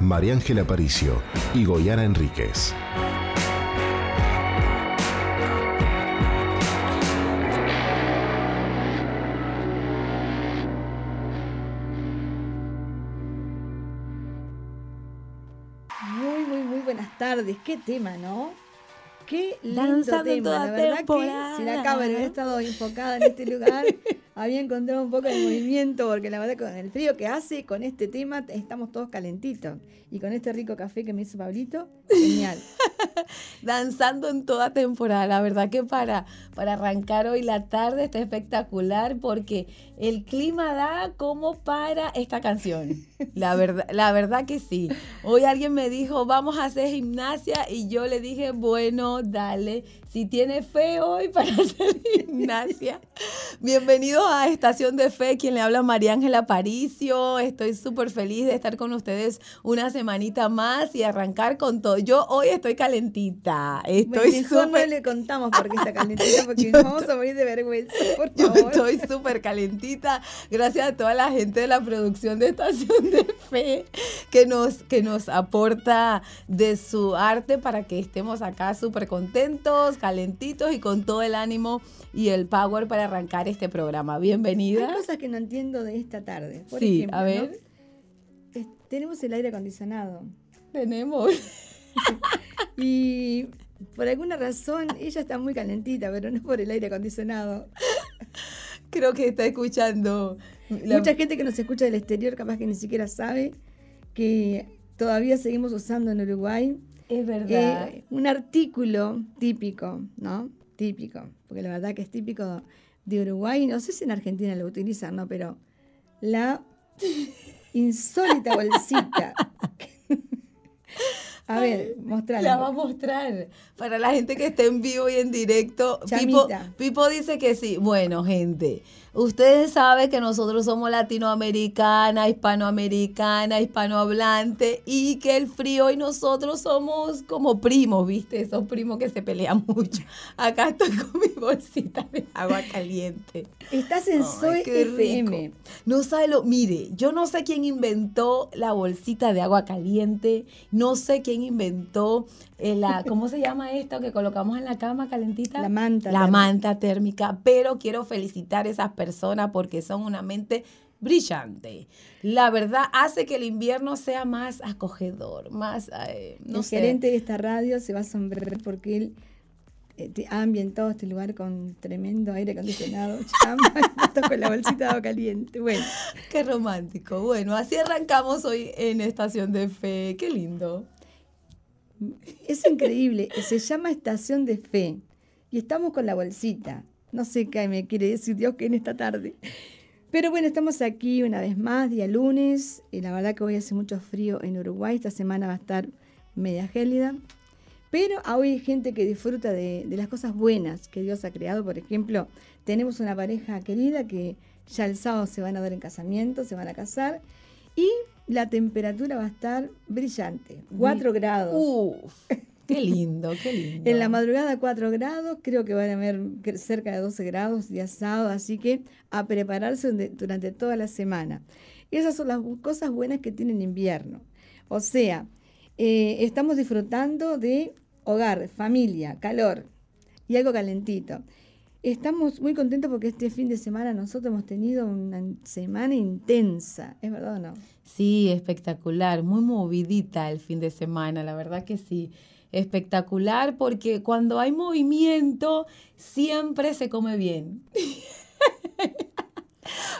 María Ángela Paricio y Goyana Enríquez. Muy, muy, muy buenas tardes. Qué tema, ¿no? Qué lindo Danzando tema. toda La verdad temporada. que si la cámara hubiera estado enfocada en este lugar, había encontrado un poco de movimiento, porque la verdad con el frío que hace, con este tema estamos todos calentitos. Y con este rico café que me hizo Pablito, genial. danzando en toda temporada. La verdad que para, para arrancar hoy la tarde está espectacular porque el clima da como para esta canción. La verdad, la verdad que sí. Hoy alguien me dijo, vamos a hacer gimnasia y yo le dije, bueno, dale. Si tiene fe hoy para hacer gimnasia. Bienvenidos a Estación de Fe, quien le habla María Ángela Paricio. Estoy súper feliz de estar con ustedes una semanita más y arrancar con todo. Yo hoy estoy calentita. Estoy Mejor no súper le contamos por qué está calentita, porque nos vamos a morir de vergüenza, por yo favor. estoy súper calentita. Gracias a toda la gente de la producción de Estación de Fe que nos, que nos aporta de su arte para que estemos acá súper contentos, calentitos y con todo el ánimo y el power para arrancar este programa. Hay Bienvenida. cosas que no entiendo de esta tarde. Por Sí, ejemplo, a ver. Tenemos el aire acondicionado. Tenemos. Y por alguna razón ella está muy calentita, pero no por el aire acondicionado. Creo que está escuchando. la- Mucha gente que nos escucha del exterior capaz que ni siquiera sabe que todavía seguimos usando en Uruguay Es verdad. eh, un artículo típico, ¿no? Típico, porque la verdad que es típico de Uruguay, no sé si en Argentina lo utilizan, ¿no? Pero la insólita bolsita. A ver, mostrala. La va a mostrar para la gente que esté en vivo y en directo. Pipo. Pipo dice que sí. Bueno, gente, ustedes saben que nosotros somos latinoamericana, hispanoamericana, hispanohablante y que el frío y nosotros somos como primos, ¿viste? Esos primos que se pelean mucho. Acá estoy con mi bolsita de agua caliente. Estás en Soy FM. No sabe lo, mire, yo no sé quién inventó la bolsita de agua caliente, no sé quién inventó eh, la, ¿cómo se llama esto que colocamos en la cama calentita? La manta La térmica. manta térmica, pero quiero felicitar a esas personas porque son una mente brillante. La verdad hace que el invierno sea más acogedor, más, eh, no el sé. gerente de esta radio se va a asombrar porque él eh, ha ambientado este lugar con tremendo aire acondicionado, chamba, con la bolsita de agua caliente. Bueno, Qué romántico. Bueno, así arrancamos hoy en Estación de Fe. Qué lindo. es increíble. Se llama Estación de Fe y estamos con la bolsita. No sé qué me quiere decir Dios que en esta tarde. Pero bueno, estamos aquí una vez más, día lunes. Y la verdad que hoy hace mucho frío en Uruguay. Esta semana va a estar media gélida. Pero hoy hay gente que disfruta de, de las cosas buenas que Dios ha creado. Por ejemplo, tenemos una pareja querida que ya el sábado se van a dar en casamiento, se van a casar. Y la temperatura va a estar brillante, 4 grados. Uf, qué lindo, qué lindo. En la madrugada 4 grados, creo que van a haber cerca de 12 grados día sábado, así que a prepararse durante toda la semana. Esas son las cosas buenas que tiene el invierno. O sea, eh, estamos disfrutando de hogar, familia, calor y algo calentito. Estamos muy contentos porque este fin de semana nosotros hemos tenido una semana intensa, ¿es verdad o no? Sí, espectacular, muy movidita el fin de semana, la verdad que sí. Espectacular porque cuando hay movimiento siempre se come bien.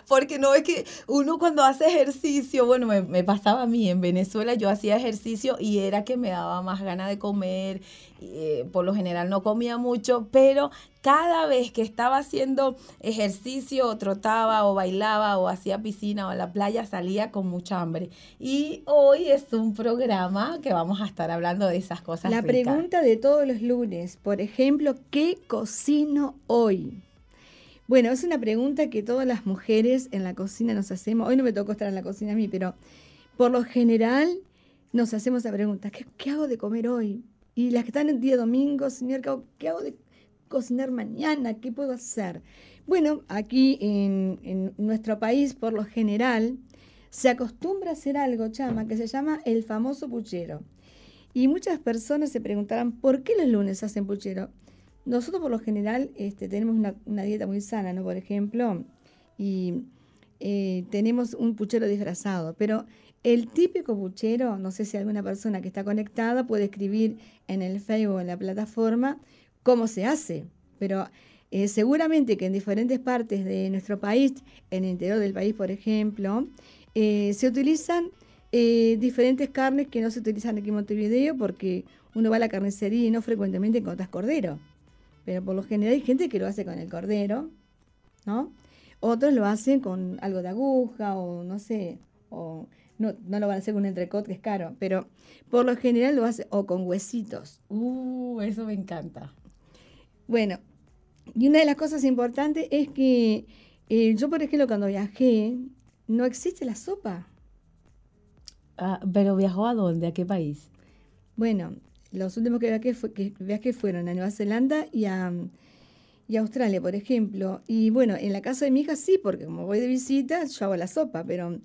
Porque no es que uno cuando hace ejercicio, bueno, me, pasaba a mí en Venezuela, yo hacía ejercicio y era que me daba más ganas de comer, eh, por lo general no comía mucho, pero cada vez que estaba haciendo ejercicio o trotaba o bailaba o hacía piscina o a la playa salía con mucha hambre. Y hoy es un programa que vamos a estar hablando de esas cosas. La pregunta de todos los lunes, por ejemplo, ¿qué cocino hoy? Bueno, es una pregunta que todas las mujeres en la cocina nos hacemos. Hoy no me tocó estar en la cocina a mí, pero por lo general nos hacemos la pregunta, ¿qué, hago de comer hoy? Y las que están el día domingo, señor, ¿qué hago de cocinar mañana? ¿Qué puedo hacer? Bueno, aquí en, en nuestro país, por lo general, se acostumbra a hacer algo, chama, que se llama el famoso puchero. Y muchas personas se preguntarán, ¿por qué los lunes hacen puchero? Nosotros por lo general este, tenemos una, dieta muy sana, ¿no? Por ejemplo, y eh, tenemos un puchero disfrazado, pero el típico puchero, no sé si alguna persona que está conectada puede escribir en el Facebook o en la plataforma cómo se hace, pero eh, seguramente que en diferentes partes de nuestro país, en el interior del país, por ejemplo, eh, se utilizan diferentes carnes que no se utilizan aquí en Montevideo porque uno va a la carnicería y no frecuentemente encuentras cordero pero por lo general hay gente que lo hace con el cordero, ¿no? Otros lo hacen con algo de aguja o no sé, o no, no lo van a hacer con un entrecot que es caro, pero por lo general lo hace o con huesitos. Uh, eso me encanta. Bueno, y una de las cosas importantes es que eh, yo, por ejemplo, cuando viajé, no existe la sopa. Ah, ¿Pero viajó a dónde? ¿A qué país? Bueno, los últimos que viajé, fue, que fueron a Nueva Zelanda y a, Australia, por ejemplo. Y bueno, en la casa de mi hija sí, porque como voy de visita, yo hago la sopa, pero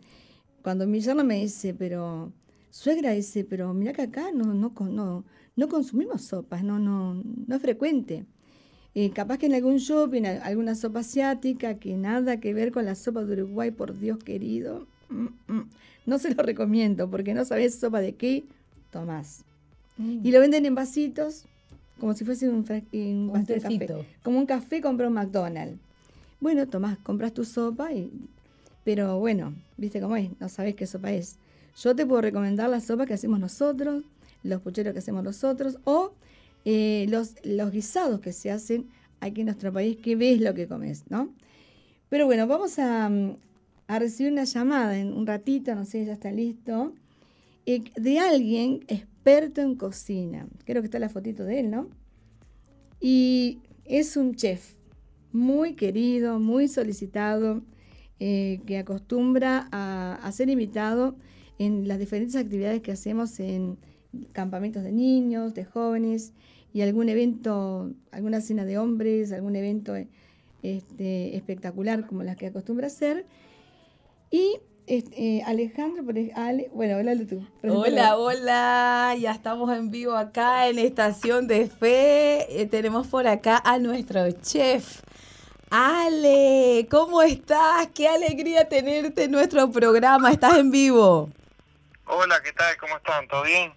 cuando mi yerno me dice, pero suegra dice, pero mira que acá no, no, no, no consumimos sopas, no, no, no es frecuente. Eh, capaz que en algún shopping, alguna sopa asiática, que nada que ver con la sopa de Uruguay, por Dios querido. Mm, mm, no se lo recomiendo, porque no sabes sopa de qué tomás. Y lo venden en vasitos, como si fuese un, un, café. Como un café compró un McDonald's. Bueno, tomás, compras tu sopa, y, pero bueno, viste cómo es, no sabes qué sopa es. Yo te puedo recomendar la sopa que hacemos nosotros, los pucheros que hacemos nosotros, o eh, los, los guisados que se hacen aquí en nuestro país, que ves lo que comes, ¿no? Pero bueno, vamos a, a recibir una llamada en un ratito, no sé, ya está listo, eh, de alguien experto en cocina. Creo que está la fotito de él, ¿no? Y es un chef muy querido, muy solicitado, eh, que acostumbra a, ser invitado en las diferentes actividades que hacemos en campamentos de niños, de jóvenes y algún evento, alguna cena de hombres, algún evento este, espectacular como las que acostumbra hacer. Y este, eh, Alejandro, bueno, hola tú. Hola, hola, ya estamos en vivo acá en Estación de Fe. Eh, tenemos por acá a nuestro chef. Ale, ¿cómo estás? Qué alegría tenerte en nuestro programa. ¿Estás en vivo? Hola, ¿qué tal? ¿Cómo están? ¿Todo bien?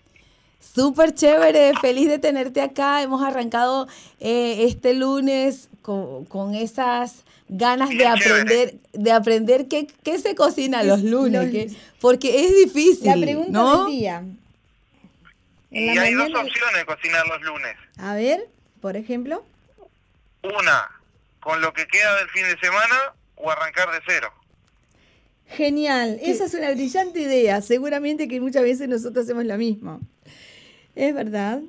Súper chévere, feliz de tenerte acá. Hemos arrancado eh, este lunes con, con esas ganas de aprender, de aprender qué, qué se cocina los lunes, porque es difícil. La pregunta ¿no? del día. y hay dos opciones de cocinar los lunes. A ver, por ejemplo. Una, con lo que queda del fin de semana o arrancar de cero. Genial, esa es una brillante idea. Seguramente que muchas veces nosotros hacemos lo mismo. ¿Es verdad?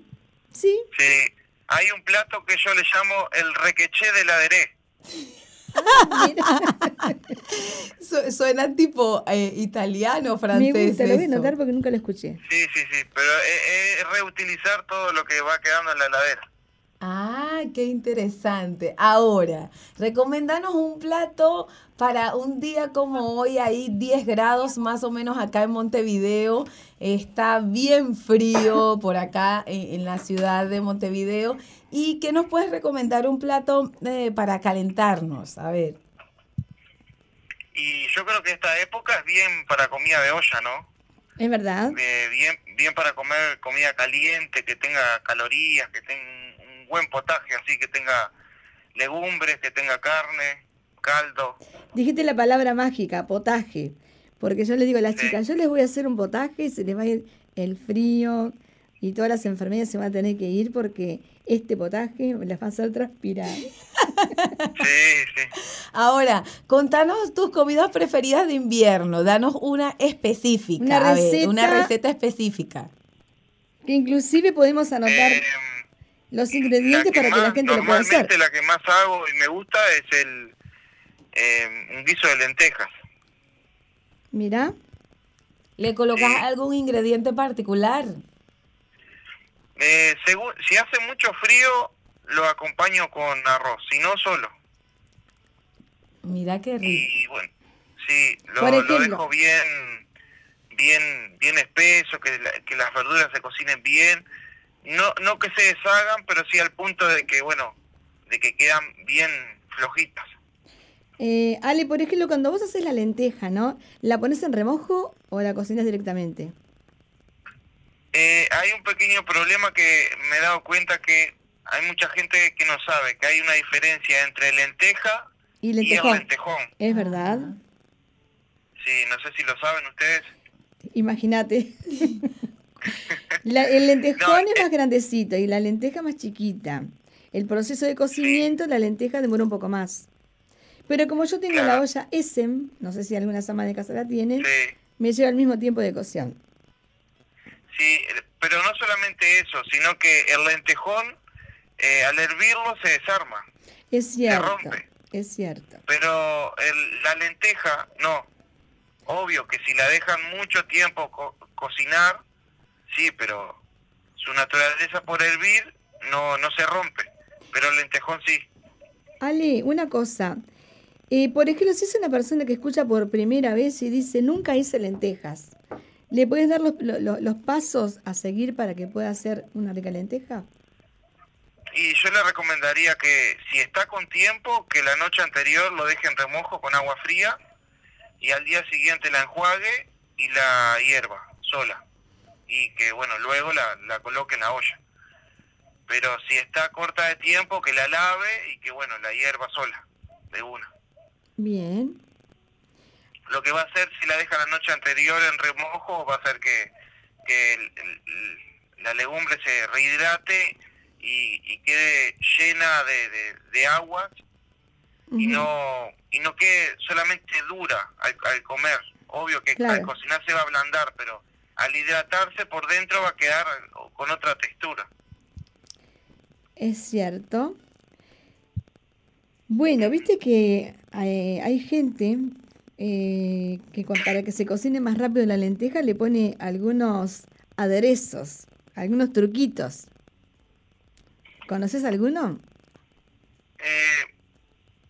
Sí. Sí, hay un plato que yo le llamo el requeché de la deré. suena tipo eh, italiano, francés. Me gusta, lo voy a notar porque nunca lo escuché. Sí, sí, sí, pero es, reutilizar todo lo que va quedando en la heladera. Ah, qué interesante. Ahora, recomendanos un plato para un día como hoy, ahí 10 grados más o menos acá en Montevideo. Está bien frío por acá en la ciudad de Montevideo ¿Y qué nos puedes recomendar un plato eh, para calentarnos? A ver. Y yo creo que esta época es bien para comida de olla, ¿no? Es verdad. bien, bien para comer comida caliente, que tenga calorías, que tenga un buen potaje, así que tenga legumbres, que tenga carne, caldo. Dijiste la palabra mágica, potaje. Porque yo le digo a las chicas, yo les voy a hacer un potaje y se les va a ir el frío y todas las enfermedades se van a tener que ir porque este potaje las va a hacer transpirar. Sí, sí. Ahora, contanos tus comidas preferidas de invierno. Danos una específica. Una a ver, receta. una receta específica. Que inclusive podemos anotar Eh, los ingredientes para que la gente lo pueda hacer. Normalmente la que más hago y me gusta es el eh, un guiso de lentejas. Mirá, ¿Le colocas Sí. algún ingrediente particular? Eh, según, si hace mucho frío, lo acompaño con arroz, si no solo. Mira qué rico. Y bueno, sí, lo, lo dejo bien, bien, bien espeso, que, la- que las verduras se cocinen bien. No, no que se deshagan, pero sí al punto de que, bueno, de que quedan bien flojitas. Eh, Ale, por ejemplo, cuando vos haces la lenteja, ¿no? ¿La pones en remojo o la cocinas directamente? Eh, hay un pequeño problema que me he dado cuenta que hay mucha gente que no sabe que hay una diferencia entre lenteja Y y el lentejón. Es verdad. Sí, no sé si lo saben ustedes. Imagínate. La- el lentejón No, es eh. más grandecito y la lenteja más chiquita. El proceso de cocimiento, la lenteja demora un poco más. Pero como yo tengo la olla Essen, no sé si algunas amas de casa la tienen, Sí, me lleva el mismo tiempo de cocción. sí, pero no solamente eso, sino que el lentejón, eh, al hervirlo se desarma, Es cierto, rompe. es cierto. pero el- la lenteja, no. Obvio que si la dejan mucho tiempo co- cocinar, sí, pero su naturaleza por hervir no, no se rompe, pero el lentejón sí. Ale, una cosa. Eh, por ejemplo, si es una persona que escucha por primera vez y dice, nunca hice lentejas, ¿le puedes dar los, lo- lo- los pasos a seguir para que pueda hacer una rica lenteja? Y yo le recomendaría que si está con tiempo, que la noche anterior lo deje en remojo con agua fría y al día siguiente la enjuague y la hierva sola. Y que, bueno, luego la, la coloque en la olla. Pero si está corta de tiempo, que la lave y que, bueno, la hierva sola, de una. Bien. Lo que va a hacer si la deja la noche anterior en remojo va a hacer que, que el- el- la legumbre se rehidrate y, y quede llena de, de, de agua y no y no quede solamente dura al, al comer. Obvio que Claro. al cocinar se va a ablandar, pero al hidratarse por dentro va a quedar con otra textura. Es cierto. Bueno, viste que eh, hay gente eh, que para que se cocine más rápido la lenteja le pone algunos aderezos, algunos truquitos. ¿Conoces alguno? Eh,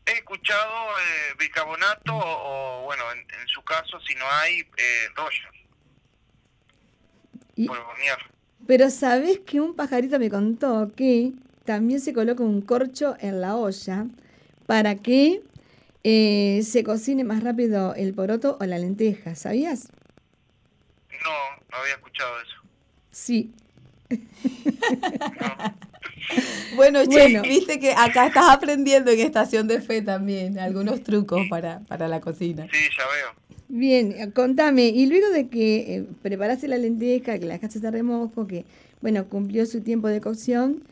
he escuchado eh, bicarbonato o, o, bueno, en, en su caso, si no hay, eh, rollo, Y- pero sabés que un pajarito me contó que también se coloca un corcho en la olla para que eh, se cocine más rápido el poroto o la lenteja, ¿sabías? No, no había escuchado eso. Sí. Bueno, Bueno. viste que acá estás aprendiendo en Estación de Fe también algunos trucos para, para la cocina. Sí, ya veo. Bien, contame, y luego de que eh, preparaste la lenteja, que la dejaste de remojo, que, bueno, cumplió su tiempo de cocción,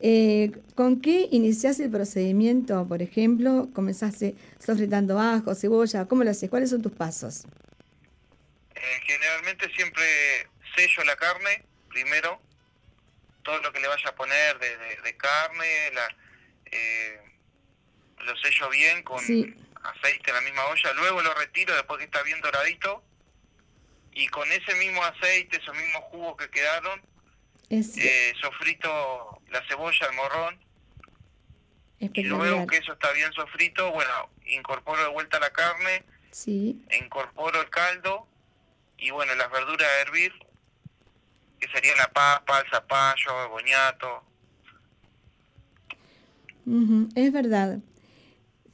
eh, ¿con qué iniciaste el procedimiento? Por ejemplo, comenzaste sofritando ajo, cebolla, ¿cómo lo haces? ¿Cuáles son tus pasos? Eh, generalmente siempre sello la carne primero, todo lo que le vaya a poner de, de- de carne, la, eh, lo sello bien con Sí. aceite en la misma olla, luego lo retiro después que está bien doradito y con ese mismo aceite, esos mismos jugos que quedaron, Es eh, sofrito la cebolla, el morrón y luego que eso está bien sofrito, bueno, incorporo de vuelta la carne, Sí, incorporo el caldo y bueno, las verduras a hervir, que serían la papa, el zapallo, el boñato. ujú, es verdad.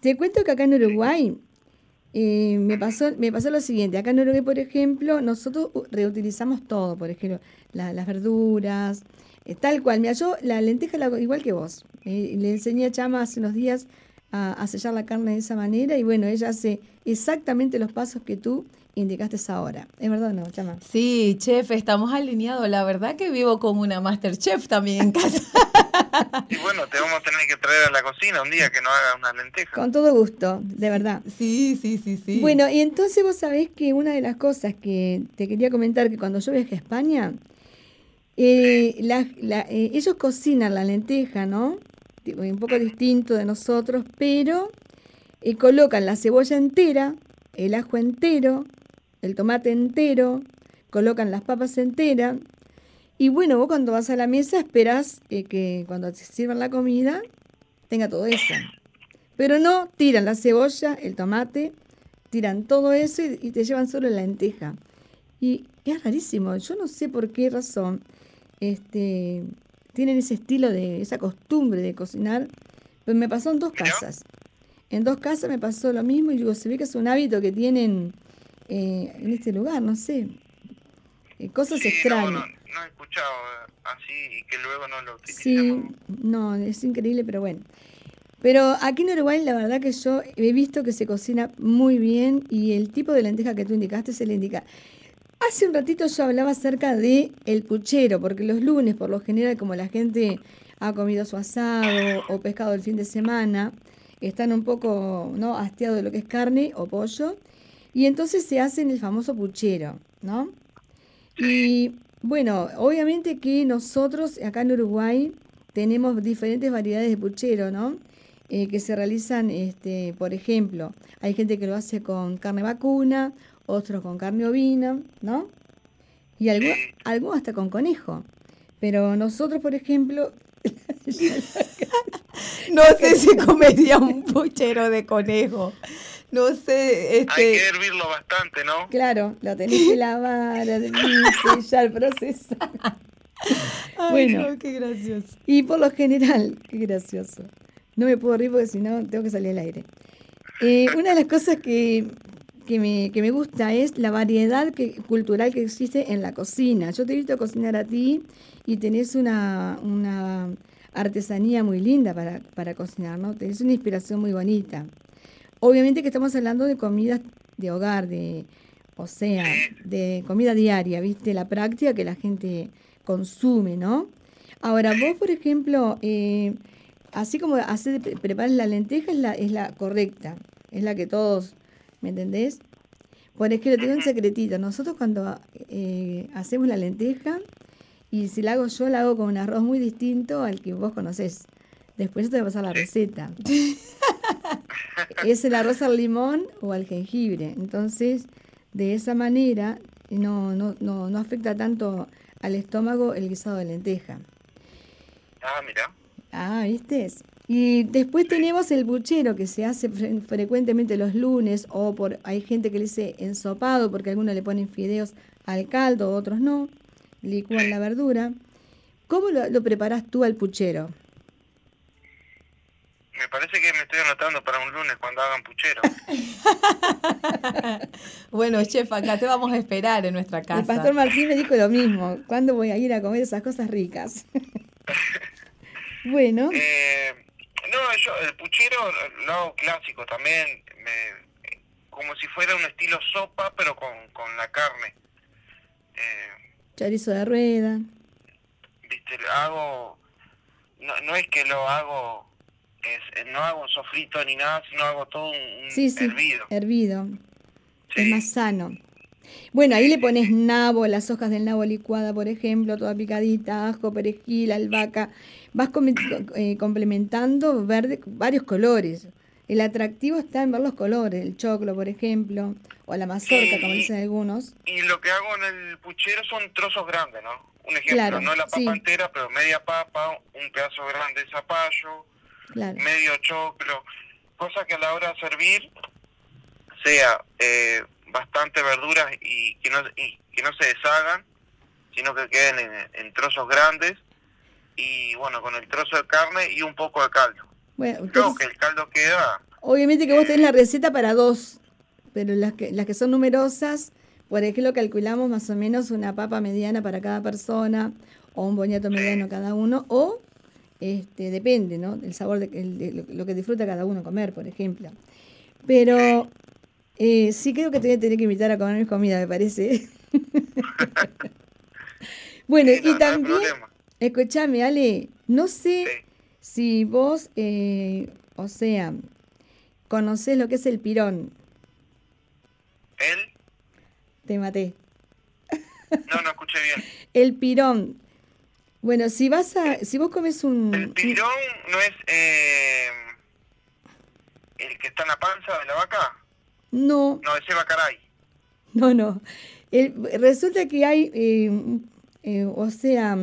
Te cuento que acá en Uruguay eh, me, pasó, me pasó lo siguiente. Acá en Uruguay, por ejemplo, nosotros reutilizamos todo. Por ejemplo, la- las verduras, eh, tal cual. Mira, yo la lenteja la igual que vos. Eh, le enseñé a Chama hace unos días a, a sellar la carne de esa manera y bueno, ella hace exactamente los pasos que tú indicaste ahora. ¿Es verdad o no, Chama? Sí, chef, estamos alineados. La verdad que vivo como una masterchef también en casa. Y bueno, te vamos a tener que traer a la cocina un día que no haga una lenteja. Con todo gusto, de verdad. Sí, sí, sí, sí. Bueno, y entonces vos sabés que una de las cosas que te quería comentar, que cuando yo viajé a España, eh, la- la- eh, ellos cocinan la lenteja, ¿no? Un poco distinto de nosotros, pero eh, colocan la cebolla entera, el ajo entero, el tomate entero, colocan las papas enteras. Y bueno, vos cuando vas a la mesa esperás eh, que cuando te sirvan la comida tenga todo eso. Pero no, tiran la cebolla, el tomate, tiran todo eso y, y te llevan solo la lenteja. Y es rarísimo, yo no sé por qué razón este, tienen ese estilo de, esa costumbre de cocinar, pero me pasó en dos casas. En dos casas me pasó lo mismo y digo, se ve que es un hábito que tienen eh, en este lugar, no sé. Eh, cosas Sí, extrañas. no, no he escuchado eh, así y que luego no lo Sí, no, es increíble, pero bueno. Pero aquí en Uruguay la verdad que yo he visto que se cocina muy bien y el tipo de lenteja que tú indicaste se le indica. Hace un ratito yo hablaba acerca de el puchero, porque los lunes por lo general como la gente ha comido su asado o pescado el fin de semana, están un poco no hastiados de lo que es carne o pollo y entonces se hacen el famoso puchero, ¿no? Y bueno, obviamente que nosotros acá en Uruguay tenemos diferentes variedades de puchero, ¿no? Eh, que se realizan, este, por ejemplo, hay gente que lo hace con carne vacuna, otros con carne ovina, ¿no? Y algunos Sí. algunos hasta con conejo. Pero nosotros, por ejemplo, No sé si comería un puchero de conejo. No sé, Hay este. que hervirlo bastante, ¿no? claro, lo tenés que lavar, hervir, sellar, procesar. Ay, bueno. no, qué gracioso. Y por lo general, qué gracioso. No me puedo reír porque si no tengo que salir al aire. Eh, una de las cosas que, que, me, que me gusta es la variedad que, cultural que existe en la cocina. Yo te he visto cocinar a ti y tenés una, una artesanía muy linda para, para cocinar, ¿no? Tenés una inspiración muy bonita. Obviamente que estamos hablando de comidas de hogar, de, o sea, de comida diaria, ¿viste? La práctica que la gente consume, ¿no? Ahora, vos, por ejemplo, eh, así como hacer, pre- preparas la lenteja es la, es la correcta, es la que todos, ¿me entendés? Por ejemplo, tengo un secretito. Nosotros cuando eh, hacemos la lenteja, y si la hago yo, la hago con un arroz muy distinto al que vos conocés. Después te voy a pasar la receta. es el arroz al limón o al jengibre. Entonces, de esa manera no, no, no, no afecta tanto al estómago el guisado de lenteja. Ah, mira. Ah, ¿viste? Y después tenemos el buchero que se hace fre- frecuentemente los lunes o por hay gente que le dice ensopado porque algunos le ponen fideos al caldo, otros no, licúan la verdura. ¿Cómo lo, lo preparás tú al puchero? Me parece que me estoy anotando para un lunes cuando hagan puchero. Bueno, chef, acá te vamos a esperar en nuestra casa. El pastor Martín me dijo lo mismo. ¿Cuándo voy a ir a comer esas cosas ricas? bueno, Eh, no, yo el puchero lo hago clásico también, me, como si fuera un estilo sopa, pero con, con la carne. Eh, chorizo de rueda. Viste, lo hago, no, no es que lo hago, es, no hago sofrito ni nada, sino hago todo un, Sí, sí, hervido. hervido. Es más sano. Bueno, ahí le pones nabo, las hojas del nabo licuada, por ejemplo, toda picadita, ajo, perejil, albahaca. Vas come- eh, complementando verde, varios colores. El atractivo está en ver los colores, el choclo, por ejemplo, o la mazorca, como dicen algunos. Y lo que hago en el puchero son trozos grandes, ¿no? Un ejemplo, Claro, no la papa entera, pero media papa, un pedazo grande de zapallo, Claro. medio choclo, cosa que a la hora de servir sea eh, bastante verduras y que no y que no se deshagan, sino que queden en, en trozos grandes y bueno, con el trozo de carne y un poco de caldo. Bueno, Creo entonces, que el caldo queda, obviamente que vos tenés la receta para dos, pero las que, las que son numerosas, por ejemplo, calculamos más o menos una papa mediana para cada persona, o un boñato mediano cada uno, o Este, depende, ¿no? Del sabor de, el- de lo, que disfruta cada uno comer, por ejemplo. Pero eh, sí creo que te voy a tener que invitar a comer mis comidas, me parece. bueno, Sí, no, no y también, problema. escúchame, Ale, no sé Sí. si vos, eh, o sea, conocés lo que es el pirón. ¿El? Te maté. No, no escuché bien. El pirón. Bueno, si vas a, si vos comes un, El pirón no es eh, el que está en la panza de la vaca. no, No, ese bacaray. no, no. El- resulta que hay, eh, eh, o sea,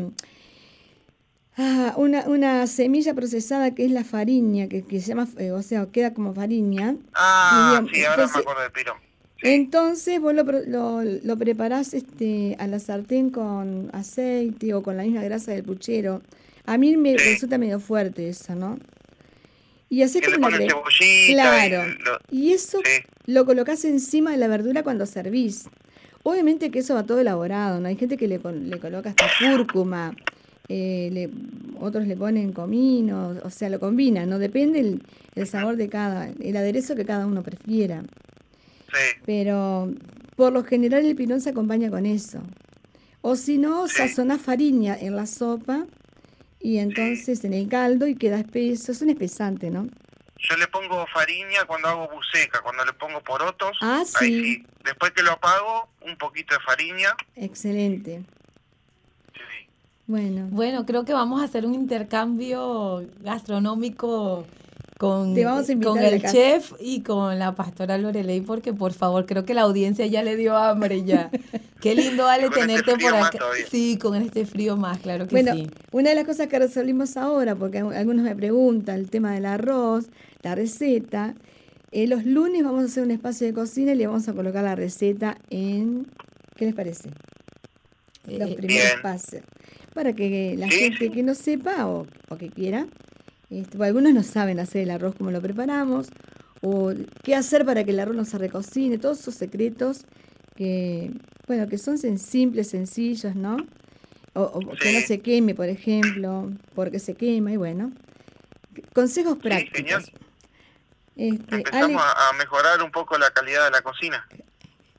ah, una, una semilla procesada que es la fariña, que, que se llama, eh, o sea, queda como fariña. Ah, sí, ahora entonces- me acuerdo del pirón. Entonces vos lo, lo, lo preparás este, a la sartén con aceite o con la misma grasa del puchero. A mí me Sí. resulta medio fuerte eso, ¿no? Y así Que como una Claro. y lo- Y eso Sí. lo colocás encima de la verdura cuando servís. Obviamente que eso va todo elaborado, ¿no? Hay gente que le, le coloca hasta cúrcuma, eh, le- otros le ponen comino, o sea, lo combinan, ¿no? Depende el, el sabor de cada, el aderezo que cada uno prefiera. Sí, Pero por lo general el pirón se acompaña con eso. O si no, Sí. sazonás fariña en la sopa y entonces en el caldo y queda espeso. Es un espesante, ¿no? yo le pongo fariña cuando hago buceca, cuando le pongo porotos. Ah, Ahí sí. sí. Después que lo apago, un poquito de fariña. Excelente. Sí. Bueno, Bueno, creo que vamos a hacer un intercambio gastronómico con, Te vamos a invitar con el casa. chef y con la pastora Lorelei, porque por favor, creo que la audiencia ya le dio hambre ya. Qué lindo, Ale, este tenerte por acá. Sí, con este frío más, claro que bueno sí. una de las cosas que resolvimos ahora, porque al- algunos me preguntan el tema del arroz, la receta. eh, los lunes vamos a hacer un espacio de cocina y le vamos a colocar la receta en... ¿Qué les parece? los Eh, primeros Bien. pasos. Para que la Sí, gente que no sepa o, o que quiera, este, algunos no saben hacer el arroz como lo preparamos, o qué hacer para que el arroz no se recocine, todos esos secretos que, bueno, que son simples, sencillos, ¿no? O, o que no se queme, por ejemplo, porque se quema, y bueno. Consejos prácticos. genial. Este, Empezamos a, mejorar un poco la calidad de la cocina.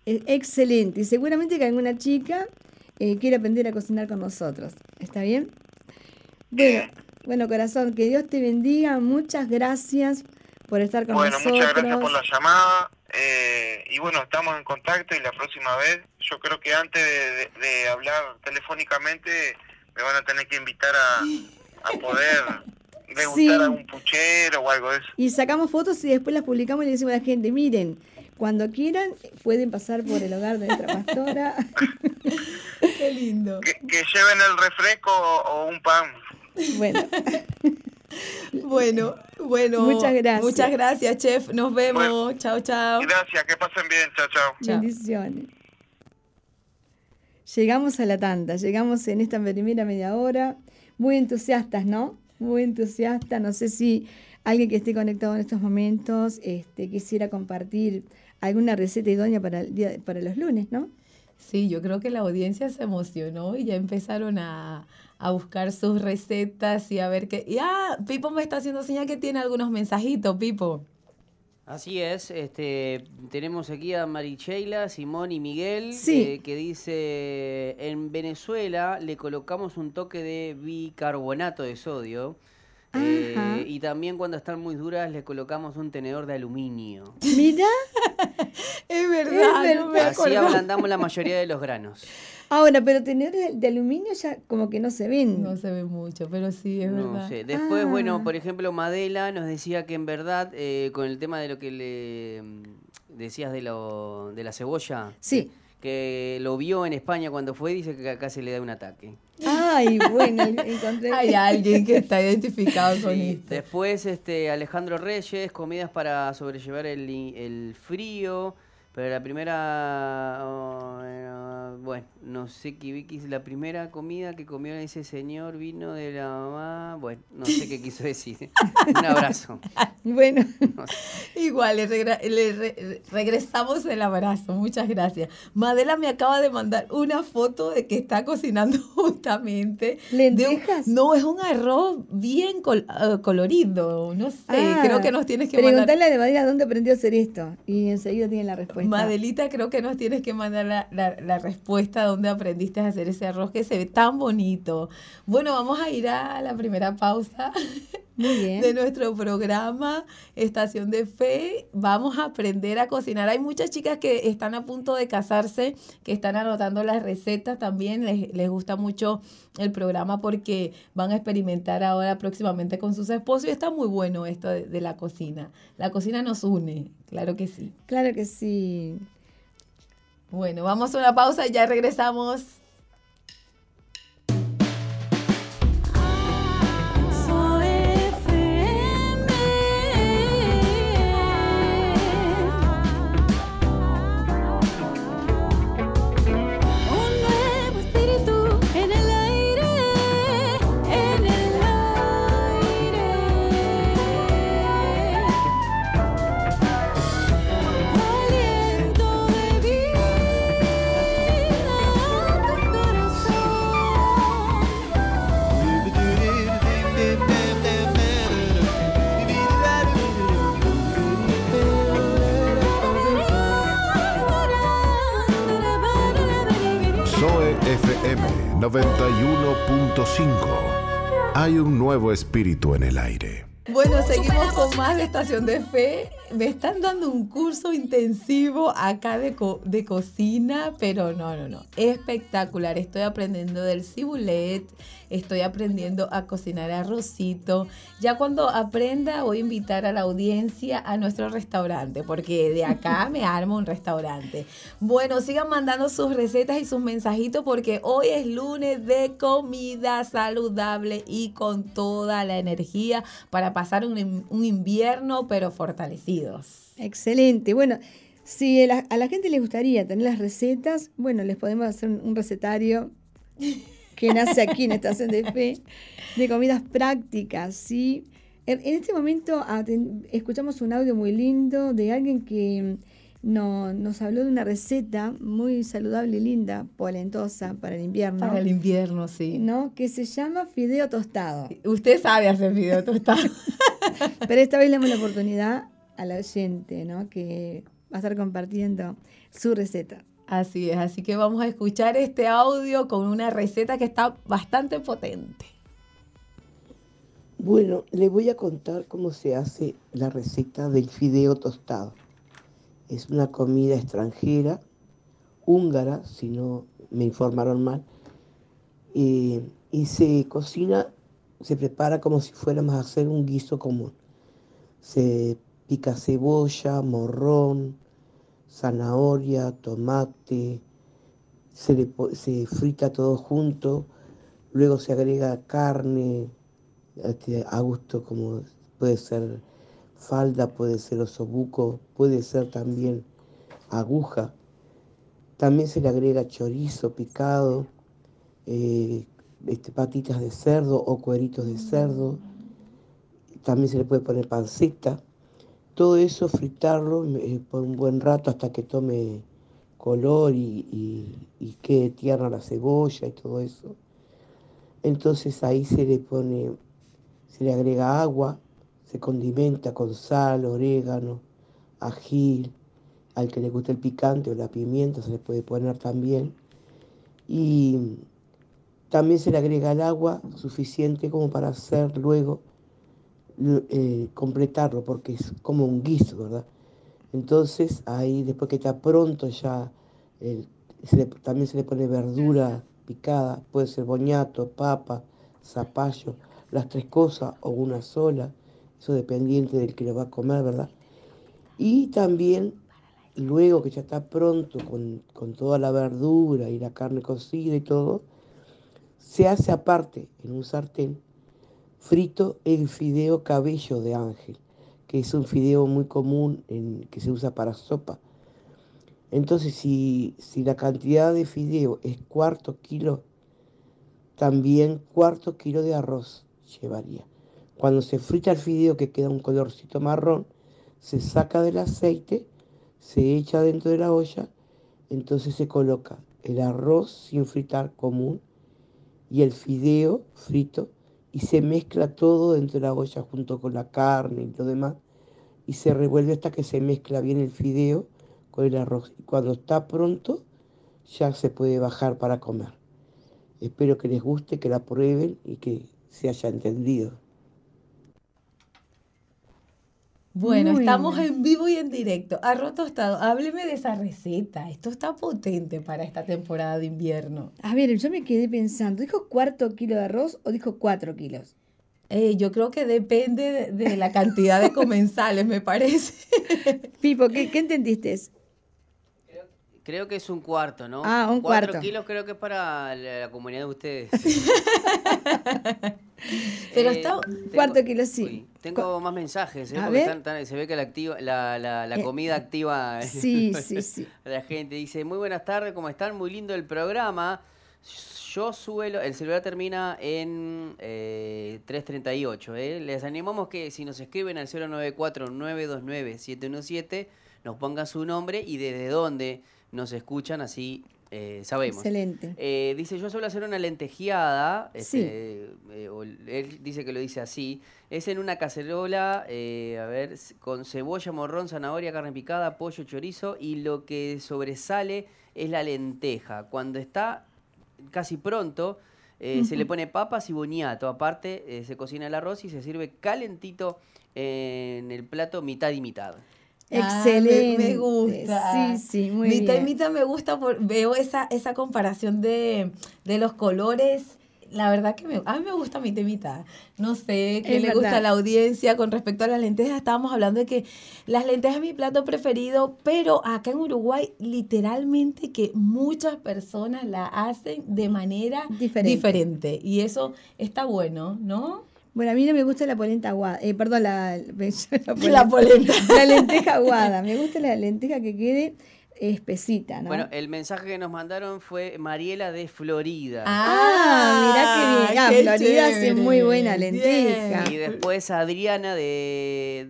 e- Excelente. Y seguramente que alguna chica eh, quiere aprender a cocinar con nosotros. ¿Está bien? Bueno, bueno, corazón, que Dios te bendiga. Muchas gracias por estar con Bueno, nosotros. muchas gracias por la llamada. eh, y bueno, estamos en contacto y la próxima vez, yo creo que antes de, de- de hablar telefónicamente, me van a tener que invitar a, a poder degustar Sí. algún puchero o algo de eso. Y sacamos fotos y después las publicamos y le decimos a la gente, miren, cuando quieran pueden pasar por el hogar de nuestra pastora. Qué lindo. Que, que lleven el refresco o, o un pan. Bueno, Bueno, bueno. Muchas gracias. Muchas gracias, chef. Nos vemos. Bueno. chao, chao. Gracias, que pasen bien. Chao, chao. Bendiciones. Llegamos a la tanda, llegamos en esta primera media hora, muy entusiastas, ¿no? Muy entusiastas. No sé si alguien que esté conectado en estos momentos este, quisiera compartir alguna receta idónea para, el día, para los lunes, ¿no? Sí, yo creo que la audiencia se emocionó y ya empezaron a, a buscar sus recetas y a ver qué. Y ah, Pipo me está haciendo señal que tiene algunos mensajitos, Pipo. Así es, este, tenemos aquí a Maricheila, Simón y Miguel, Sí. eh, que dice, en Venezuela le colocamos un toque de bicarbonato de sodio eh, y también cuando están muy duras le colocamos un tenedor de aluminio. Mira, Es verdad, Es no me verdad. Así ablandamos la mayoría de los granos. ahora, pero tener de, de aluminio ya como que no se ven. No se ve mucho, pero sí, es No verdad. sé. Después, Ah. bueno, por ejemplo, Madela nos decía que en verdad, eh, con el tema de lo que le mm, decías de, lo, de la cebolla, Sí. que lo vio en España cuando fue, dice que acá se le da un ataque. Ay, bueno, encontré. Hay alguien que está identificado con Sí. esto. Después, este, Alejandro Reyes, comidas para sobrellevar el, el frío. Pero la primera, oh, bueno, bueno, no sé qué Vicky, la primera comida que comió ese señor vino de la mamá, bueno, no sé qué quiso decir. Un abrazo. Bueno, No sé. Igual, le, regra- le re- regresamos el abrazo. Muchas gracias. Madela me acaba de mandar una foto de que está cocinando justamente. de un- ¿Lentejas? no, es un arroz bien col- eh, colorido. No sé, Ah, creo que nos tienes que mandar. Preguntarle a de Madera dónde aprendió a hacer esto. Y enseguida tiene la respuesta. Madelita, creo que nos tienes que mandar la, la- la respuesta donde aprendiste a hacer ese arroz que se ve tan bonito. Bueno, vamos a ir a la primera pausa Muy bien. de nuestro programa Estación de Fe. Vamos a aprender a cocinar. Hay muchas chicas que están a punto de casarse, que están anotando las recetas también. Les, les gusta mucho el programa porque van a experimentar ahora próximamente con sus esposos y está muy bueno esto de, de la cocina. La cocina nos une, claro que sí. Claro que sí. Bueno, vamos a una pausa y ya regresamos. Zoe FM 91.5. Hay un nuevo espíritu en el aire. Bueno, seguimos con más de Estación de Fe. Me están dando un curso intensivo acá de, co- de cocina, pero no, no, no. Espectacular. Estoy aprendiendo del cibulet, estoy aprendiendo a cocinar arrocito. Ya cuando aprenda voy a invitar a la audiencia a nuestro restaurante, porque de acá me armo un restaurante. Bueno, sigan mandando sus recetas y sus mensajitos porque hoy es lunes de comida saludable y con toda la energía para pasar un, un invierno pero fortalecidos. Excelente. Bueno, si a la, a la gente le gustaría tener las recetas, bueno, les podemos hacer un, un recetario que nace aquí en Estación de Fe de comidas prácticas, ¿sí? En, en este momento escuchamos un audio muy lindo de alguien que no- nos habló de una receta muy saludable y linda, polentosa para el invierno, Para el invierno, sí. ¿no? Que se llama fideo tostado. Usted sabe hacer video tostado. Pero esta vez le damos la oportunidad a la oyente, ¿no? Que va a estar compartiendo su receta. Así es, así que vamos a escuchar este audio con una receta que está bastante potente. Bueno, le voy a contar cómo se hace la receta del fideo tostado. Es una comida extranjera, húngara, si no me informaron mal, eh, y se cocina, se prepara como si fuéramos a hacer un guiso común. Se pica cebolla, morrón, zanahoria, tomate, se, le se frita todo junto, luego se agrega carne, este, a gusto como puede ser falda, puede ser osobuco, puede ser también aguja. También se le agrega chorizo picado, eh, este, patitas de cerdo o cueritos de cerdo. También se le puede poner panceta. Todo eso fritarlo eh, por un buen rato hasta que tome color y, y- quede tierna la cebolla y todo eso. Entonces ahí se le pone, se le agrega agua, se condimenta con sal, orégano, ají, al que le guste el picante o la pimienta se le puede poner también. Y también se le agrega el agua suficiente como para hacer luego, eh, completarlo, porque es como un guiso, ¿verdad? Entonces ahí después que está pronto ya, también se le pone verdura picada, puede ser boñato, papa, zapallo, las tres cosas o una sola, eso dependiente del que lo va a comer, ¿verdad? Y también luego que ya está pronto con, con toda la verdura y la carne cocida y todo, se hace aparte en un sartén frito el fideo cabello de ángel, que es un fideo muy común que se usa para sopa. Entonces, si, si la cantidad de fideo es cuarto kilo, también cuarto kilo de arroz llevaría. Cuando se frita el fideo que queda un colorcito marrón, se saca del aceite, se echa dentro de la olla, entonces se coloca el arroz sin fritar común y el fideo frito y se mezcla todo dentro de la olla junto con la carne y lo demás y se revuelve hasta que se mezcla bien el fideo con el arroz. Y cuando está pronto ya se puede bajar para comer. Espero que les guste, que la prueben y que se haya entendido. Bueno, Muy estamos bien. en vivo y en directo. Arroz tostado, hábleme de esa receta. Esto está potente para esta temporada de invierno. A ver, yo me quedé pensando, ¿dijo cuarto kilo de arroz o dijo cuatro kilos? Eh, yo creo que depende de, de la cantidad de comensales, me parece. Pipo, ¿qué, qué entendiste? Creo que es un cuarto, ¿no? Ah, un Cuatro cuarto. kilos creo que es para la, la comunidad de ustedes. Pero Eh, está- tengo- Cuarto kilo, sí. Uy, tengo más mensajes, ¿eh? A Porque ver. están- están- se ve que la, activa, la, la- la Eh, comida activa Sí, sí, sí. a la gente. Dice, muy buenas tardes, ¿cómo están? Muy lindo el programa. Yo suelo, el celular termina en eh, 338. ¿eh? Les animamos que si nos escriben al 094-929-717 nos pongan su nombre y desde dónde nos escuchan, así eh, sabemos. Excelente. Eh, dice, yo suelo hacer una lentejeada. Sí. este, eh, o él dice que lo dice así. Es en una cacerola, eh, a ver, con cebolla, morrón, zanahoria, carne picada, pollo, chorizo. Y lo que sobresale es la lenteja. Cuando está casi pronto, eh, se le pone papas y boniato. Aparte, se cocina el arroz y se sirve calentito en el plato mitad y mitad. Ah, me- Excelente. me, gusta. Sí, sí, muy mitad bien. y mitad me gusta, por, veo esa, esa comparación de, de los colores. La verdad que me, a mí me gusta mitad y mitad. No sé qué Es le gusta a la audiencia con respecto a las lentejas. Estábamos hablando de que las lentejas es mi plato preferido, pero acá en Uruguay literalmente que muchas personas la hacen de manera Diferente. diferente. Y eso está bueno, ¿no? Bueno, a mí no me gusta la polenta aguada. Eh, perdón, la, la, La polenta. la lenteja aguada. Me gusta la lenteja que quede espesita, ¿no? Bueno, el mensaje que nos mandaron fue Mariela de Florida. Ah, mirá qué bien. Ah, qué Florida hace chévere. muy buena lenteja. Y después Adriana de,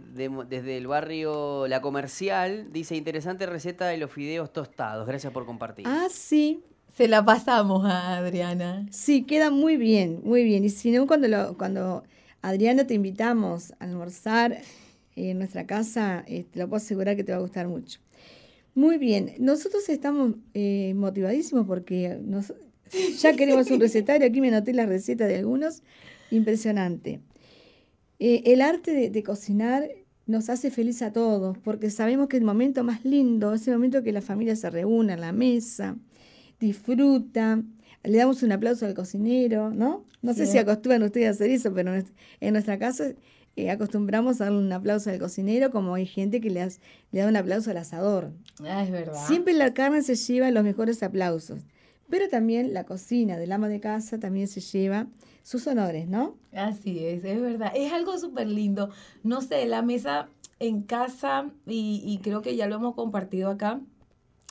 desde el barrio La Comercial dice interesante receta de los fideos tostados. Gracias por compartir. ah, sí. Se la pasamos a Adriana. Sí, queda muy bien, muy bien. Y si no, cuando, lo, cuando Adriana te invitamos a almorzar en nuestra casa, eh, te lo puedo asegurar que te va a gustar mucho. Muy bien, nosotros estamos eh, motivadísimos porque nos- ya queremos un recetario. Aquí me anoté la receta de algunos. Impresionante. Eh, el arte de, cocinar nos hace feliz a todos porque sabemos que el momento más lindo es el momento que la familia se reúne a la mesa, disfruta, le damos un aplauso al cocinero, ¿no? No sé si acostumbran ustedes a hacer eso, pero en nues- en nuestra casa eh, acostumbramos a darle un aplauso al cocinero como hay gente que le, da un aplauso al asador. Ah, es verdad. Siempre la carne se lleva los mejores aplausos, pero también la cocina del ama de casa también se lleva sus honores, ¿no? Así es, es verdad. Es algo súper lindo. No sé, la mesa en casa, y, y creo que ya lo hemos compartido acá,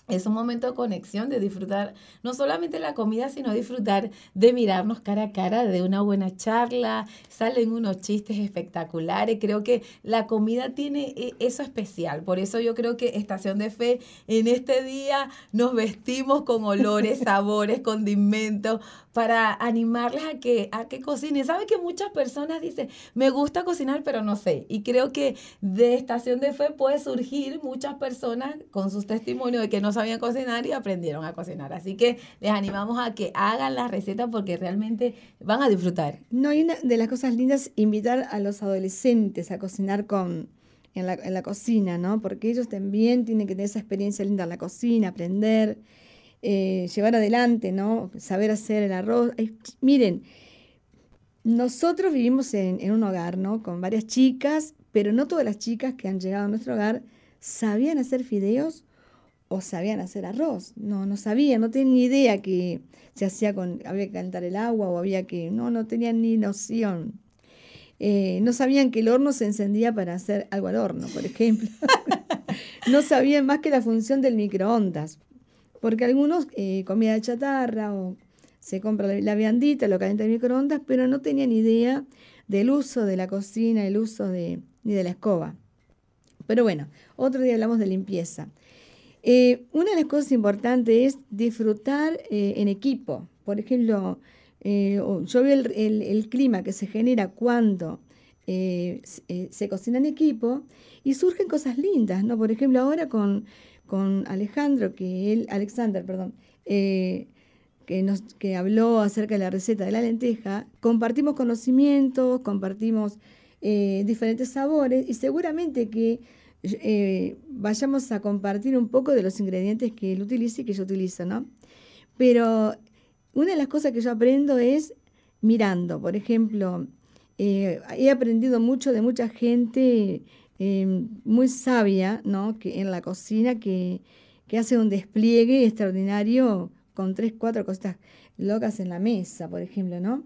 es un momento de conexión, de disfrutar no solamente la comida, sino disfrutar de mirarnos cara a cara, de una buena charla, salen unos chistes espectaculares. Creo que la comida tiene eh, eso especial. Por eso yo creo que Estación de Fe, en este día nos vestimos con olores, sabores, condimentos, para animarles a que, a que cocinen. ¿Sabe que muchas personas dicen, me gusta cocinar, pero no sé? Y creo que de Estación de Fe puede surgir muchas personas con sus testimonios de que no sabían cocinar y aprendieron a cocinar. Así que les animamos a que hagan la receta porque realmente van a disfrutar. No, y una de las cosas lindas invitar a los adolescentes a cocinar con en la, cocina, ¿no? Porque ellos también tienen que tener esa experiencia linda en la cocina, aprender, eh, llevar adelante, ¿no? Saber hacer el arroz. Miren, nosotros vivimos en, en un hogar, ¿no? Con varias chicas, pero no todas las chicas que han llegado a nuestro hogar sabían hacer fideos o sabían hacer arroz. No, no sabían, no tenían ni idea que se hacía con, había que calentar el agua o había que, no, no tenían ni noción. Eh, no sabían que el horno se encendía para hacer algo al horno, por ejemplo. no sabían más que la función del microondas. Porque algunos eh, comida de chatarra o se compra la, la viandita, lo calienta en microondas, pero no tenían idea del uso de la cocina, el uso de, ni de la escoba. Pero bueno, otro día hablamos de limpieza. Eh, una de las cosas importantes es disfrutar eh, en equipo. Por ejemplo, eh, yo veo el, clima que se genera cuando se cocina en equipo y surgen cosas lindas, ¿no? Por ejemplo, ahora con, con Alejandro, que él, Alexander, perdón, que, nos, que habló acerca de la receta de la lenteja, compartimos conocimientos, compartimos diferentes sabores y seguramente que eh, vayamos a compartir un poco de los ingredientes que él utiliza y que yo utilizo, ¿no? Pero una de las cosas que yo aprendo es mirando, por ejemplo, eh, he aprendido mucho de mucha gente eh, muy sabia, ¿no? Que en la cocina que, que hace un despliegue extraordinario con tres, cuatro cosas locas en la mesa, por ejemplo, ¿no?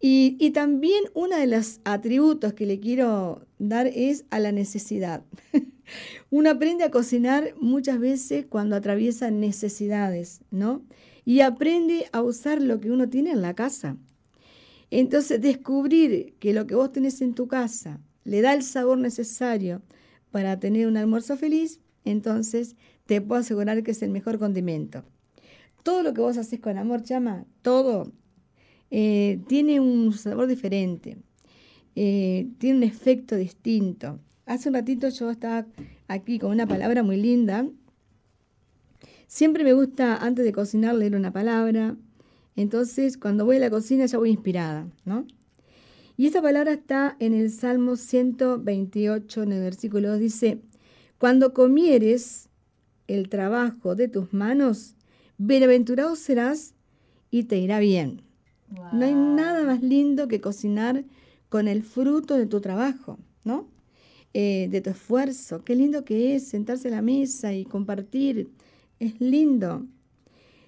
Y, también uno de los atributos que le quiero dar es a la necesidad. Uno aprende a cocinar muchas veces cuando atraviesa necesidades, ¿no? Y aprende a usar lo que uno tiene en la casa. Entonces, descubrir que lo que vos tenés en tu casa le da el sabor necesario para tener un almuerzo feliz, entonces te puedo asegurar que es el mejor condimento. Todo lo que vos haces con amor, chama, todo eh, tiene un sabor diferente, eh, tiene un efecto distinto. Hace un ratito yo estaba aquí con una palabra muy linda. Siempre me gusta, antes de cocinar, leer una palabra. Entonces, cuando voy a la cocina ya voy inspirada, ¿no? Y esta palabra está en el Salmo 128, en el versículo 2, dice, cuando comieres el trabajo de tus manos, bienaventurado serás y te irá bien. No hay nada más lindo que cocinar con el fruto de tu trabajo, ¿no? Eh, de tu esfuerzo. Qué lindo que es sentarse a la mesa y compartir. Es lindo.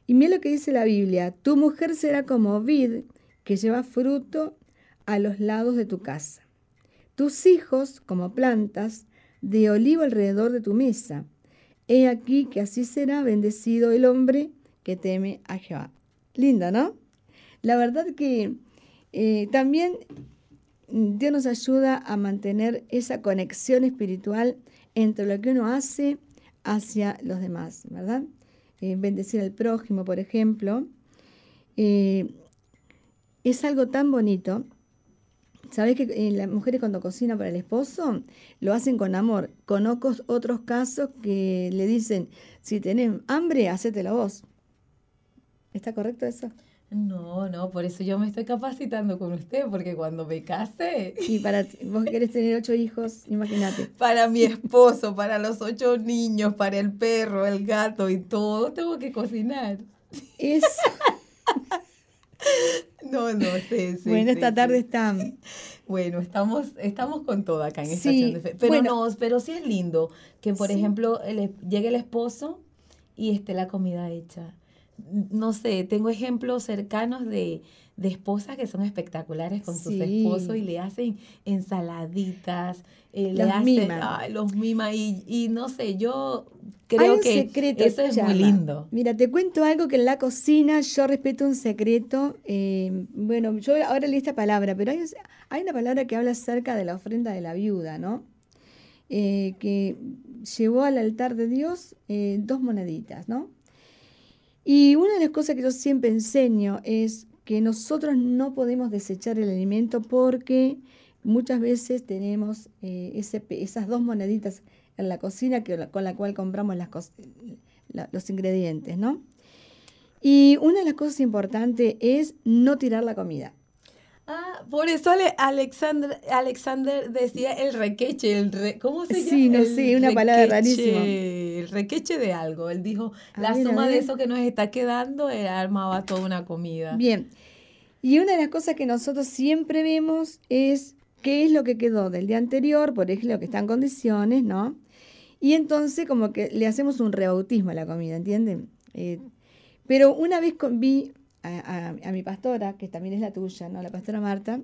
Y mira lo que dice la Biblia. Tu mujer será como vid que lleva fruto a los lados de tu casa. Tus hijos como plantas de olivo alrededor de tu mesa. He aquí que así será bendecido el hombre que teme a Jehová. Linda, ¿no? La verdad que eh, también Dios nos ayuda a mantener esa conexión espiritual entre lo que uno hace hacia los demás, ¿verdad? Eh, bendecir al prójimo, por ejemplo. Eh, es algo tan bonito. ¿Sabes que las mujeres cuando cocinan para el esposo lo hacen con amor? Conozco otros casos que le dicen, si tenés hambre, hacételo vos. ¿Está correcto eso? No, no, por eso yo me estoy capacitando con usted, porque cuando me case, Y para ti- vos que querés tener ocho hijos, imagínate. para mi esposo, para los ocho niños, para el perro, el gato y todo, tengo que cocinar. Es, No, no, sí, sí. bueno, sí, esta tarde sí. está... Bueno, estamos, estamos con todo acá en Estación de Fe. Pero bueno. no, pero sí es lindo que, por ejemplo, el llegue el esposo y esté la comida hecha. No sé, tengo ejemplos cercanos de, de esposas que son espectaculares con sus esposos y le hacen ensaladitas, eh, le Los hacen, miman. ay, los mima y, y no sé, yo creo que secreto, eso es muy lindo. Mira, te cuento algo que en la cocina yo respeto un secreto. eh, bueno, yo ahora leí esta palabra, pero hay, hay una palabra que habla acerca de la ofrenda de la viuda, ¿no? Eh, que llevó al altar de Dios dos moneditas, ¿no? Y una de las cosas que yo siempre enseño es que nosotros no podemos desechar el alimento porque muchas veces tenemos eh, esas dos moneditas en la cocina con la cual compramos los ingredientes, ¿no? Y una de las cosas importantes es no tirar la comida. Ah, por eso Ale- Alexander, Alexander decía el requeche, el re- ¿cómo se llama? Sí, no sé, una palabra requeche, rarísima. El requeche de algo. Él dijo, A la ver, suma de eso que nos está quedando él armaba toda una comida. Bien, y una de las cosas que nosotros siempre vemos es qué es lo que quedó del día anterior, por ejemplo, que está en condiciones, ¿no? Y entonces como que le hacemos un rebautismo a la comida, ¿entienden? Eh, pero una vez con- vi a, a- a mi pastora, que también es la tuya, ¿no? La pastora Marta,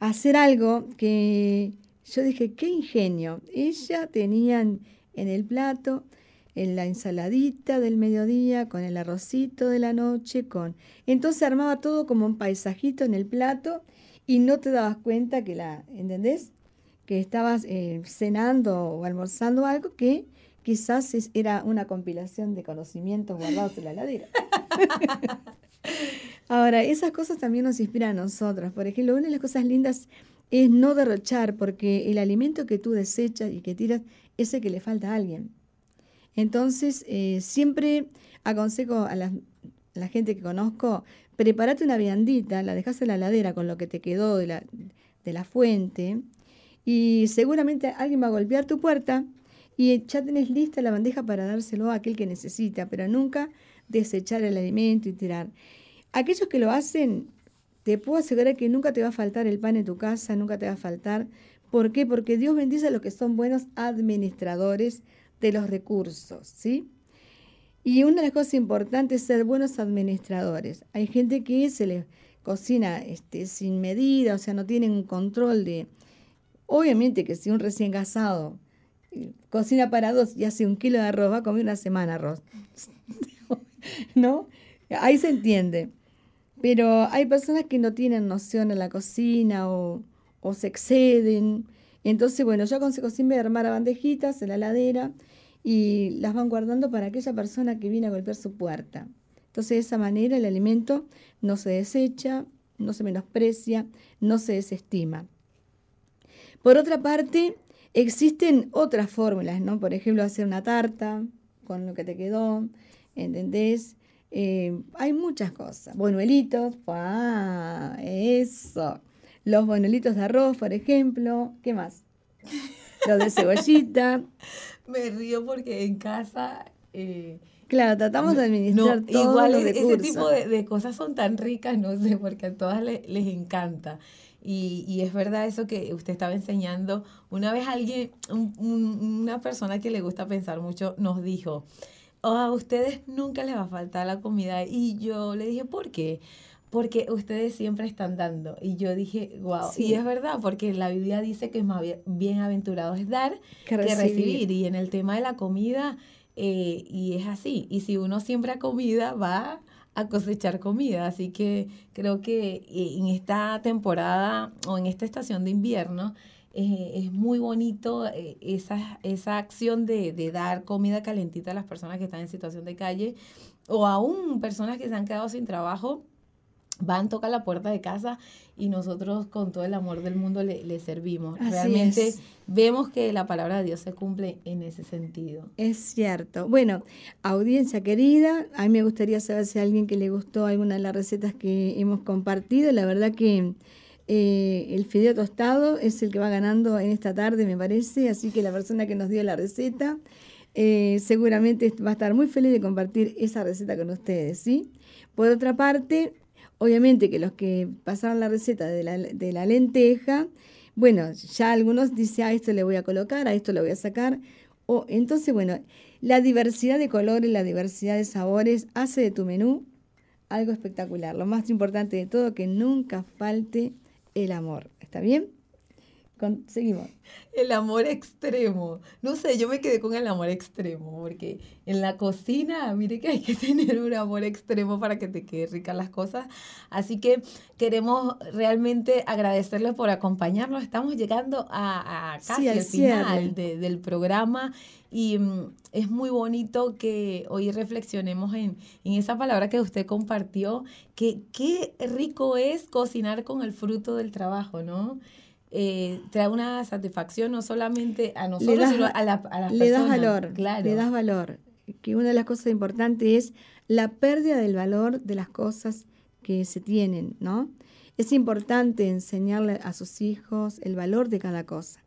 hacer algo que yo dije, qué ingenio. Ella tenía en, en el plato en la ensaladita del mediodía, con el arrocito de la noche, con... Entonces armaba todo como un paisajito en el plato y no te dabas cuenta que la, ¿entendés? Que estabas eh, cenando o almorzando algo que quizás era una compilación de conocimientos guardados en la heladera. Ahora, esas cosas también nos inspiran a nosotros. Por ejemplo, una de las cosas lindas es no derrochar, porque el alimento que tú desechas y que tiras es el que le falta a alguien. Entonces, eh, siempre aconsejo a la, a la gente que conozco, prepárate una viandita, la dejas en la heladera con lo que te quedó de la, de la fuente y seguramente alguien va a golpear tu puerta y ya tenés lista la bandeja para dárselo a aquel que necesita, pero nunca desechar el alimento y tirar. Aquellos que lo hacen, te puedo asegurar que nunca te va a faltar el pan en tu casa, nunca te va a faltar. ¿Por qué? Porque Dios bendice a los que son buenos administradores de los recursos, ¿sí? Y una de las cosas importantes es ser buenos administradores. Hay gente que se les cocina este, sin medida, o sea, no tienen control de... Obviamente que si un recién casado cocina para dos y hace un kilo de arroz, va a comer una semana arroz. ¿No? Ahí se entiende. Pero hay personas que no tienen noción en la cocina o, o se exceden. Entonces, bueno, yo aconsejo siempre armar bandejitas en la heladera y las van guardando para aquella persona que viene a golpear su puerta. Entonces, de esa manera el alimento no se desecha, no se menosprecia, no se desestima. Por otra parte, existen otras fórmulas, ¿no? Por ejemplo, hacer una tarta con lo que te quedó, ¿entendés? Eh, hay muchas cosas. Bonuelitos, ¡ah! Eso. Los bonuelitos de arroz, por ejemplo. ¿Qué más? Los de cebollita. Me río porque en casa... eh, Claro, tratamos de administrar no, todos igual los e- ese recursos. tipo de, de cosas son tan ricas, no sé, porque a todas le- les encanta. Y, y es verdad eso que usted estaba enseñando. Una vez alguien, un- un- una persona que le gusta pensar mucho, nos dijo, "Oh, a ustedes nunca les va a faltar la comida. Y yo le dije, ¿por qué? Porque ustedes siempre están dando. Y yo dije, wow. Sí. Y es verdad, porque la Biblia dice que es más bien- bienaventurado es dar Que que recibir. recibir. Y en el tema de la comida, eh, y es así. Y si uno siembra comida, va a cosechar comida. Así que creo que eh, en esta temporada o en esta estación de invierno eh, es muy bonito eh, esa, esa acción de, de dar comida calentita a las personas que están en situación de calle o aún personas que se han quedado sin trabajo van, tocan la puerta de casa y nosotros con todo el amor del mundo le, le servimos. Así Realmente es. vemos que la palabra de Dios se cumple en ese sentido. Es cierto. Bueno, audiencia querida, a mí me gustaría saber si a alguien que le gustó alguna de las recetas que hemos compartido. La verdad que eh, el fideo tostado es el que va ganando en esta tarde, me parece. Así que la persona que nos dio la receta eh, seguramente va a estar muy feliz de compartir esa receta con ustedes, ¿sí? Por otra parte, obviamente que los que pasaron la receta de la, de la lenteja, bueno, ya algunos dicen, a esto le voy a colocar, a esto le voy a sacar. O, entonces, bueno, la diversidad de colores, la diversidad de sabores hace de tu menú algo espectacular. Lo más importante de todo, que nunca falte el amor. ¿Está bien? Seguimos. El amor extremo. No sé, yo me quedé con el amor extremo, porque en la cocina, mire que hay que tener un amor extremo para que te queden ricas las cosas. Así que queremos realmente agradecerles por acompañarnos. Estamos llegando a, a casi Sí, al al final de- del programa y mm, es muy bonito que hoy reflexionemos en, en esa palabra que usted compartió, que qué rico es cocinar con el fruto del trabajo, ¿no? Eh, trae una satisfacción no solamente a nosotros, das sino a, la, a las le das valor, Claro. le das valor. Que una de las cosas importantes es la pérdida del valor de las cosas que se tienen, ¿no? Es importante enseñarle a sus hijos el valor de cada cosa.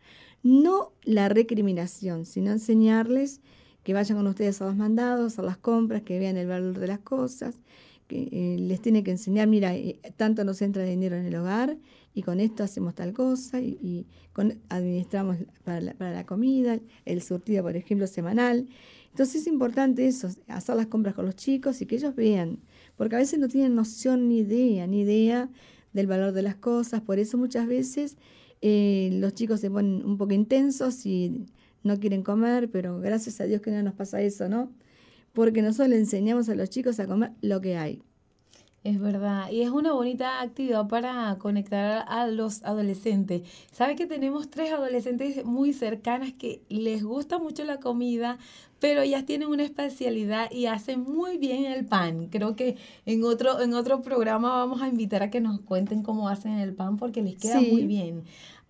No la recriminación, sino enseñarles que vayan con ustedes a los mandados, a las compras, que vean el valor de las cosas, que eh, les tiene que enseñar, mira, eh, tanto nos entra dinero en el hogar y con esto hacemos tal cosa y, administramos para la, para la comida, el surtido, por ejemplo, semanal. Entonces es importante eso, hacer las compras con los chicos y que ellos vean, porque a veces no tienen noción ni idea, ni idea del valor de las cosas, por eso muchas veces eh, los chicos se ponen un poco intensos y no quieren comer, pero gracias a Dios que no nos pasa eso, ¿no? Porque nosotros le enseñamos a los chicos a comer lo que hay. Es verdad, y es una bonita actividad para conectar a los adolescentes. ¿Sabe que tenemos tres adolescentes muy cercanas que les gusta mucho la comida, pero ellas tienen una especialidad y hacen muy bien el pan? Creo que en otro, en otro programa vamos a invitar a que nos cuenten cómo hacen el pan porque les queda Sí. muy bien.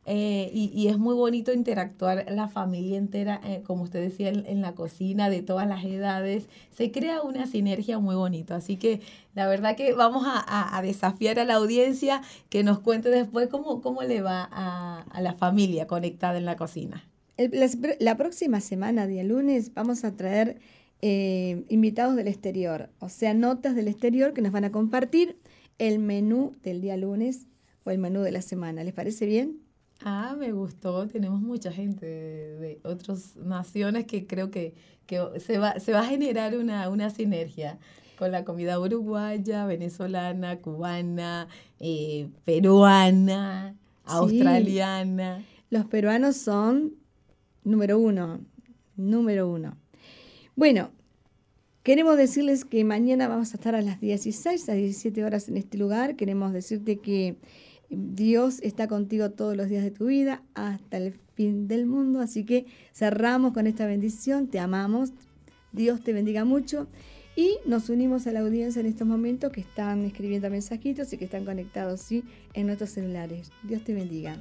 Eh, y, y es muy bonito interactuar la familia entera, eh, como usted decía, en, en la cocina, de todas las edades. Se crea una sinergia muy bonita. Así que la verdad que vamos a, a- desafiar a la audiencia que nos cuente después cómo, cómo le va a, a la familia conectada en la cocina. El- las- la próxima semana, día lunes, vamos a traer eh, invitados del exterior, o sea, notas del exterior que nos van a compartir el menú del día lunes o el menú de la semana. ¿Les parece bien? Ah, me gustó. Tenemos mucha gente de, de otras naciones que creo que, que se, va, se va a generar una, una sinergia con la comida uruguaya, venezolana, cubana, eh, peruana, australiana. Los peruanos son número uno, número uno. Bueno, queremos decirles que mañana vamos a estar a las 16 a 17 horas en este lugar. Queremos decirte que Dios está contigo todos los días de tu vida hasta el fin del mundo. Así que cerramos con esta bendición. Te amamos. Dios te bendiga mucho. Y nos unimos a la audiencia en estos momentos que están escribiendo mensajitos y que están conectados ¿sí? en nuestros celulares. Dios te bendiga.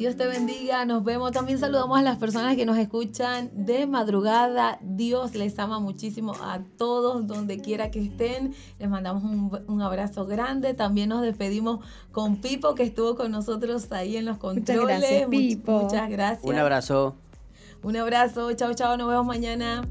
Dios te bendiga, nos vemos. También saludamos a las personas que nos escuchan de madrugada. Dios les ama muchísimo a todos, donde quiera que estén. Les mandamos un, un abrazo grande. También nos despedimos con Pipo, que estuvo con nosotros ahí en los controles. gracias, Much- Pipo. muchas gracias. Un abrazo. Un abrazo. Chao, chao. Nos vemos mañana.